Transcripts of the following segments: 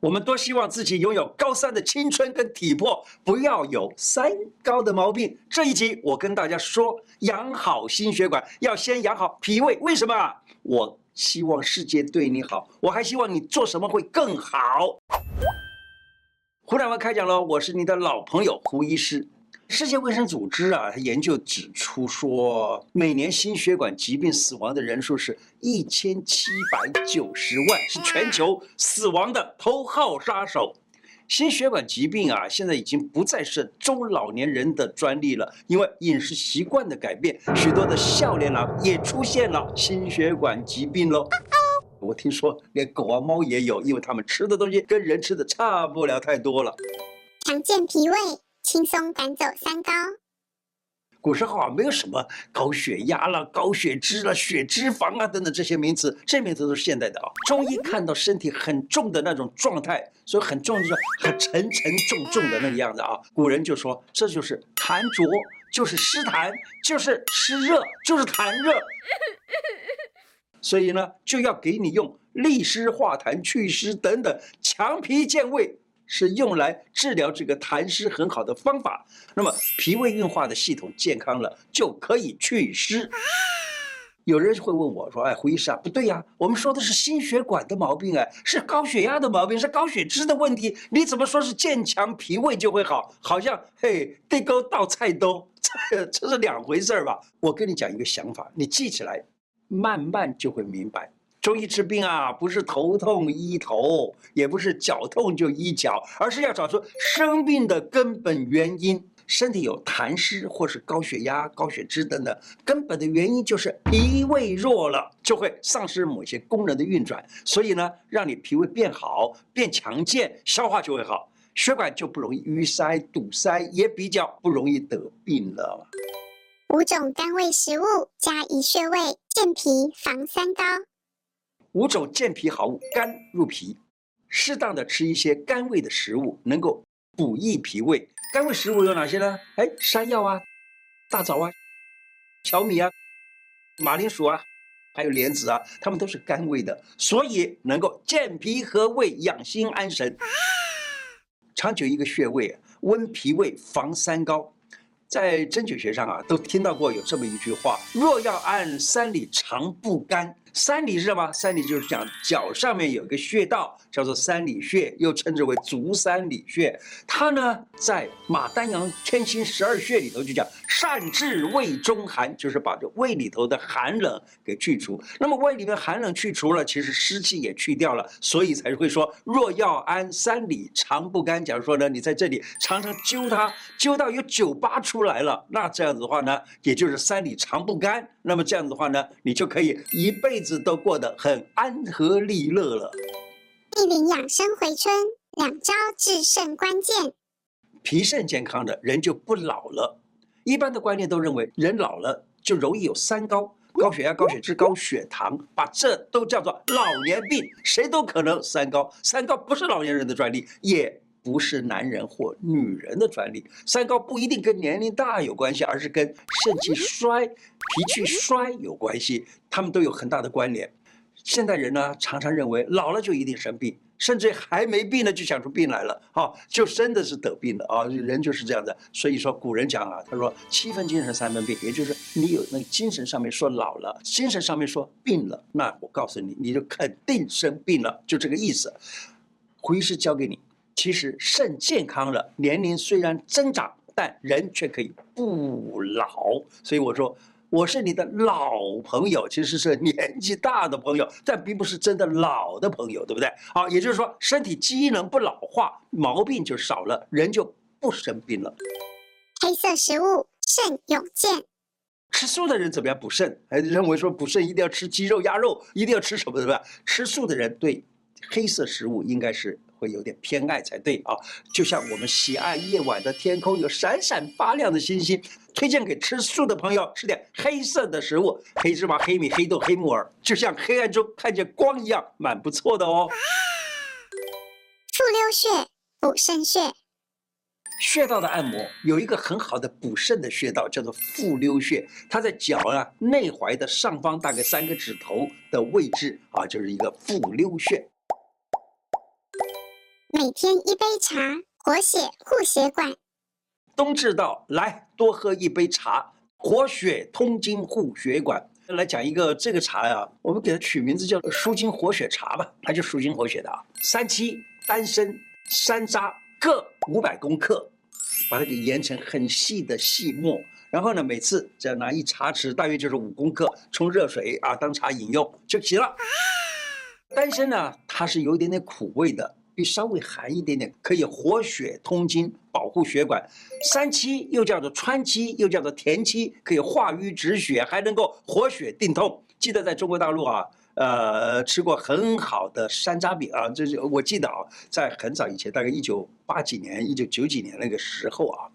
我们多希望自己拥有高三的青春跟体魄，不要有三高的毛病。这一集我跟大家说，养好心血管要先养好脾胃。为什么？我希望世界对你好，我还希望你做什么会更好。胡乃文开讲喽，我是你的老朋友胡医师。世界卫生组织啊，研究指出说，每年心血管疾病死亡的人数是一千七百九十万，是全球死亡的头号杀手。心血管疾病啊，现在已经不再是中老年人的专利了，因为饮食习惯的改变，许多的少年郎也出现了心血管疾病喽。我听说连狗啊猫也有，因为他们吃的东西跟人吃的差不了太多了。常见脾胃。轻松赶走三高。古时候啊，没有什么高血压了、高血脂了、血脂肪啊等等这些名词，这些名词都是现代的啊。中医看到身体很重的那种状态，所以很重就是很沉沉重重的那个样子啊。古人就说这就是痰浊，就是湿痰，就是湿热，就是痰热。所以呢，就要给你用利湿化痰、祛湿等等强脾健胃。是用来治疗这个痰湿很好的方法。那么脾胃运化的系统健康了，就可以祛湿。有人会问我说：“哎，胡医生啊，不对呀，我们说的是心血管的毛病，哎，是高血压的毛病，是高血脂的问题。你怎么说是健强脾胃就会好？好像嘿，地沟倒菜兜，这 这是两回事儿吧？”我跟你讲一个想法，你记起来，慢慢就会明白。中医治病啊，不是头痛医头，也不是脚痛就医脚，而是要找出生病的根本原因。身体有痰湿或是高血压、高血脂等等，根本的原因就是脾胃弱了，就会丧失某些功能的运转。所以呢，让你脾胃变好、变强健，消化就会好，血管就不容易淤塞、堵塞，也比较不容易得病了。五种甘味食物加以穴位健脾防三高。五种健脾好物，甘入脾，适当的吃一些甘味的食物，能够补益脾胃。甘味食物有哪些呢？哎，山药啊，大枣啊，小米啊，马铃薯啊，还有莲子啊，它们都是甘味的，所以能够健脾和胃，养心安神。长久一个穴位，温脾胃，防三高。在针灸学上啊，都听到过有这么一句话：若要按，三里长不干。三里是什么？三里就是讲脚上面有个穴道，叫做三里穴，又称之为足三里穴。它呢，在马丹阳天心十二穴里头就讲善治胃中寒，就是把这胃里头的寒冷给去除。那么胃里面寒冷去除了，其实湿气也去掉了，所以才会说若要安，三里常不干。假如说呢，你在这里常常灸它，灸到有酒疤出来了，那这样子的话呢，也就是三里常不干。那么这样子的话呢，你就可以一辈子都过得很安和利乐了。一林养生回春，两招制胜关键。脾肾健康的人就不老了。一般的观念都认为，人老了就容易有三高：高血压、高血脂、高血糖，把这都叫做老年病，谁都可能三高。三高不是老年人的专利，也。不是男人或女人的专利，三高不一定跟年龄大有关系，而是跟肾气衰、脾气衰有关系，他们都有很大的关联。现代人呢，常常认为老了就一定生病，甚至还没病呢就想出病来了，哈，就真的是得病了啊！人就是这样的。所以说古人讲啊，他说七分精神三分病，也就是你有那个精神上面说老了，精神上面说病了，那我告诉你，你就肯定生病了，就这个意思。胡医师教给你。其实肾健康了，年龄虽然增长，但人却可以不老。所以我说，我是你的老朋友，其实是年纪大的朋友，但并不是真的老的朋友，对不对？好，也就是说，身体机能不老化，毛病就少了，人就不生病了。黑色食物肾有健，吃素的人怎么样补肾？还认为说补肾一定要吃鸡肉、鸭肉，一定要吃什么，对吧？吃素的人对黑色食物应该是。会有点偏爱才对啊，就像我们喜爱夜晚的天空有闪闪发亮的星星，推荐给吃素的朋友吃点黑色的食物，黑芝麻、黑米、黑豆、黑木耳，就像黑暗中看见光一样，蛮不错的哦。复溜穴补肾穴，穴道的按摩有一个很好的补肾的穴道，叫做复溜穴，它在脚啊内踝的上方大概三个指头的位置啊，就是一个复溜穴。每天一杯茶，活血护血管。冬至到，来多喝一杯茶，活血通经护血管。来讲一个这个茶呀，我们给它取名字叫舒筋活血茶吧，它就舒筋活血的啊。三七、丹参、山楂各五百公克，把它给研成很细的细末，然后呢，每次只要拿一茶匙，大约就是五公克，冲热水啊当茶饮用就行了。丹参呢，它是有一点点苦味的。比稍微寒一点点，可以活血通经，保护血管。三七又叫做川七，又叫做田七，可以化瘀止血，还能够活血定痛。记得在中国大陆啊，呃，吃过很好的山楂饼啊，这是我记得啊，在很早以前，大概一九八几年、一九九几年那个时候啊，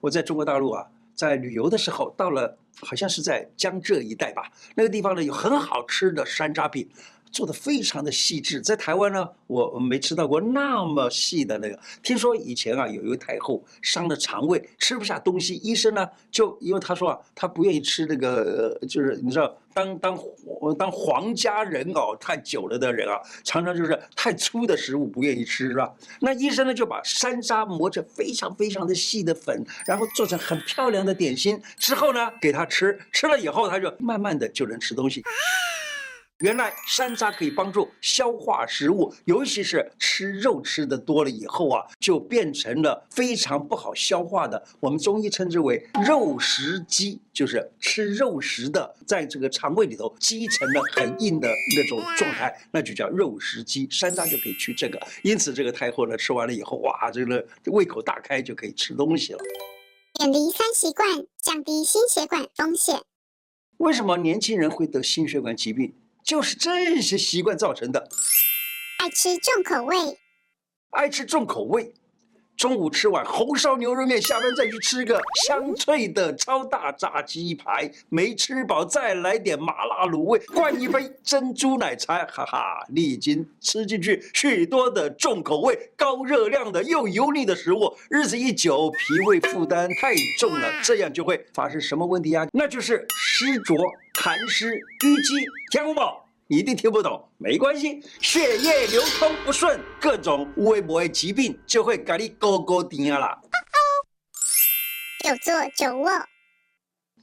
我在中国大陆啊，在旅游的时候，到了好像是在江浙一带吧，那个地方呢有很好吃的山楂饼。做的非常的细致，在台湾呢，我没吃到过那么细的那个。听说以前啊，有一位太后伤了肠胃，吃不下东西，医生呢就因为他说啊，他不愿意吃那个，就是你知道，当当当皇家人哦太久了的人啊，常常就是太粗的食物不愿意吃，是吧？那医生呢就把山楂磨成非常非常的细的粉，然后做成很漂亮的点心，之后呢给他吃，吃了以后他就慢慢的就能吃东西。原来山楂可以帮助消化食物，尤其是吃肉吃的多了以后啊，就变成了非常不好消化的。我们中医称之为肉食积，就是吃肉食的，在这个肠胃里头积成了很硬的那种状态，那就叫肉食积。山楂就可以去这个，因此这个太后呢吃完了以后，哇，这个胃口大开就可以吃东西了。远离三习惯，降低心血管风险。为什么年轻人会得心血管疾病？就是这些习惯造成的，爱吃重口味，爱吃重口味，中午吃碗红烧牛肉面，下班再去吃个香脆的超大炸鸡排，没吃饱再来点麻辣卤味，灌一杯珍珠奶茶，哈哈，你已经吃进去许多的重口味、高热量的又油腻的食物，日子一久，脾胃负担太重了，这样就会发生什么问题啊？那就是湿浊。痰湿淤积，听不懂，你一定听不懂，没关系，血液流通不顺，各种微博疾病就会给你勾勾定啊啦。久坐久卧。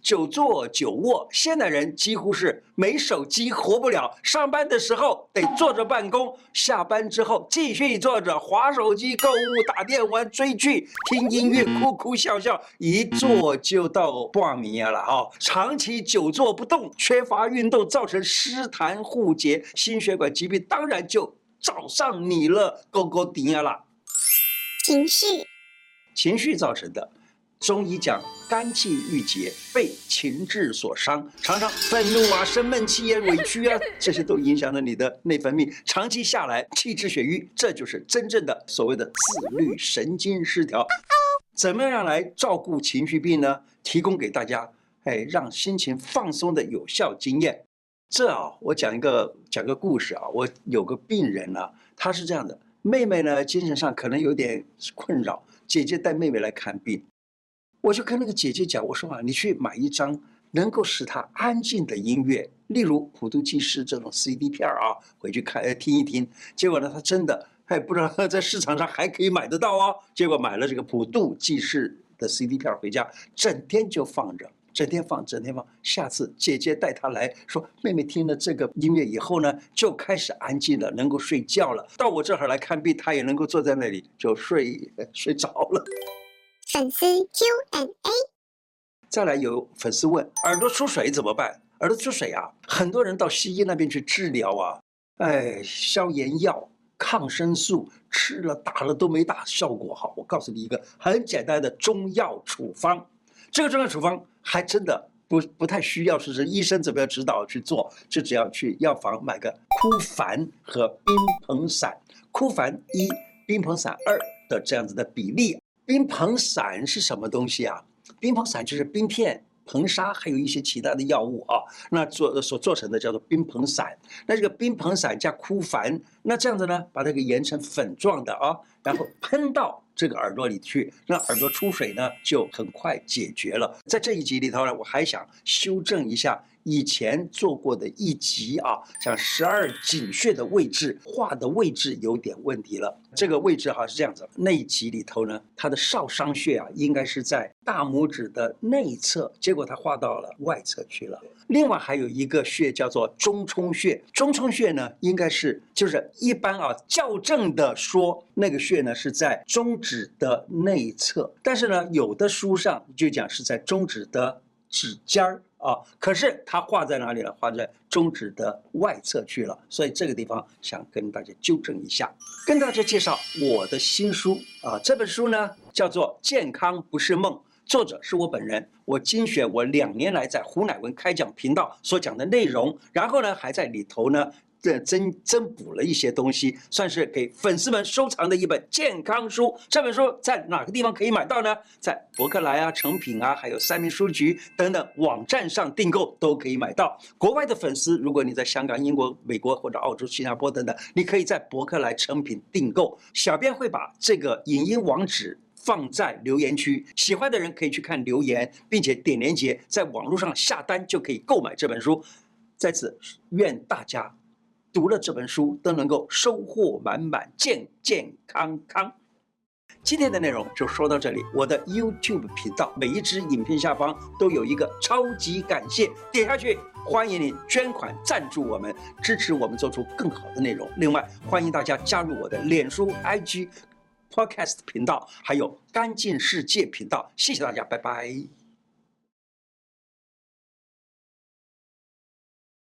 久坐久卧，现代人几乎是没手机活不了。上班的时候得坐着办公，下班之后继续坐着划手机、购物、打电玩、追剧、听音乐、哭哭笑笑，一坐就到半夜了哈。长期久坐不动，缺乏运动，造成湿痰互结，心血管疾病当然就找上你了，勾勾顶了。情绪，情绪造成的。中医讲肝气郁结，被情志所伤，常常愤怒啊、生闷气啊、委屈啊，这些都影响了你的内分泌。长期下来，气滞血瘀，这就是真正的所谓的自律神经失调。怎么样来照顾情绪病呢？提供给大家，哎，让心情放松的有效经验。这啊，我讲一个讲个故事啊。我有个病人呢、啊，他是这样的，妹妹呢精神上可能有点困扰，姐姐带妹妹来看病。我就跟那个姐姐讲，我说啊，你去买一张能够使她安静的音乐，例如普度记事这种 CD 片啊，回去看听一听。结果呢，她真的还不知道在市场上还可以买得到哦。结果买了这个普度记事的 CD 片回家，整天就放着，整天放，整天放。下次姐姐带她来说，妹妹听了这个音乐以后呢，就开始安静了，能够睡觉了。到我这儿来看病，她也能够坐在那里就睡 睡着了。粉丝 Q&A，再来有粉丝问耳朵出水怎么办？耳朵出水啊，很多人到西医那边去治疗啊，哎，消炎药、抗生素吃了打了都没大效果好。我告诉你一个很简单的中药处方，这个中药处方还真的不不太需要是是医生怎么样指导去做，就只要去药房买个枯矾和冰硼散，枯矾一，冰硼散二的这样子的比例。冰硼散是什么东西啊？冰硼散就是冰片、硼砂，还有一些其他的药物啊。那做所做成的叫做冰硼散。那这个冰硼散加枯矾，那这样子呢，把它给研成粉状的啊，然后喷到这个耳朵里去，那耳朵出水呢，就很快解决了。在这一集里头呢，我还想修正一下以前做过的一集啊，像十二井穴的位置画的位置有点问题了。这个位置哈是这样子，那一集里头呢，它的少商穴啊，应该是在大拇指的内侧，结果它画到了外侧去了。另外还有一个穴叫做中冲穴，中冲穴呢，应该是就是一般啊校正的说，那个穴呢是在中指的内侧，但是呢，有的书上就讲是在中指的指尖儿。啊，可是它画在哪里了？画在中指的外侧去了，所以这个地方想跟大家纠正一下，跟大家介绍我的新书啊，这本书呢叫做《健康不是梦》，作者是我本人，我精选我两年来在胡乃文开讲频道所讲的内容，然后呢还在里头呢。这增增补了一些东西，算是给粉丝们收藏的一本健康书。这本书在哪个地方可以买到呢？在博客来啊、诚品啊，还有三民书局等等网站上订购都可以买到。国外的粉丝，如果你在香港、英国、美国或者澳洲、新加坡等等，你可以在博客来、诚品订购。小编会把这个影音网址放在留言区，喜欢的人可以去看留言，并且点连接，在网络上下单就可以购买这本书。在此，愿大家。读了这本书都能够收获满满，健健康康。今天的内容就说到这里。我的 YouTube 频道每一支影片下方都有一个超级感谢，点下去，欢迎你捐款赞助我们，支持我们做出更好的内容。另外，欢迎大家加入我的脸书、IG、Podcast 频道，还有干净世界频道。谢谢大家，拜拜。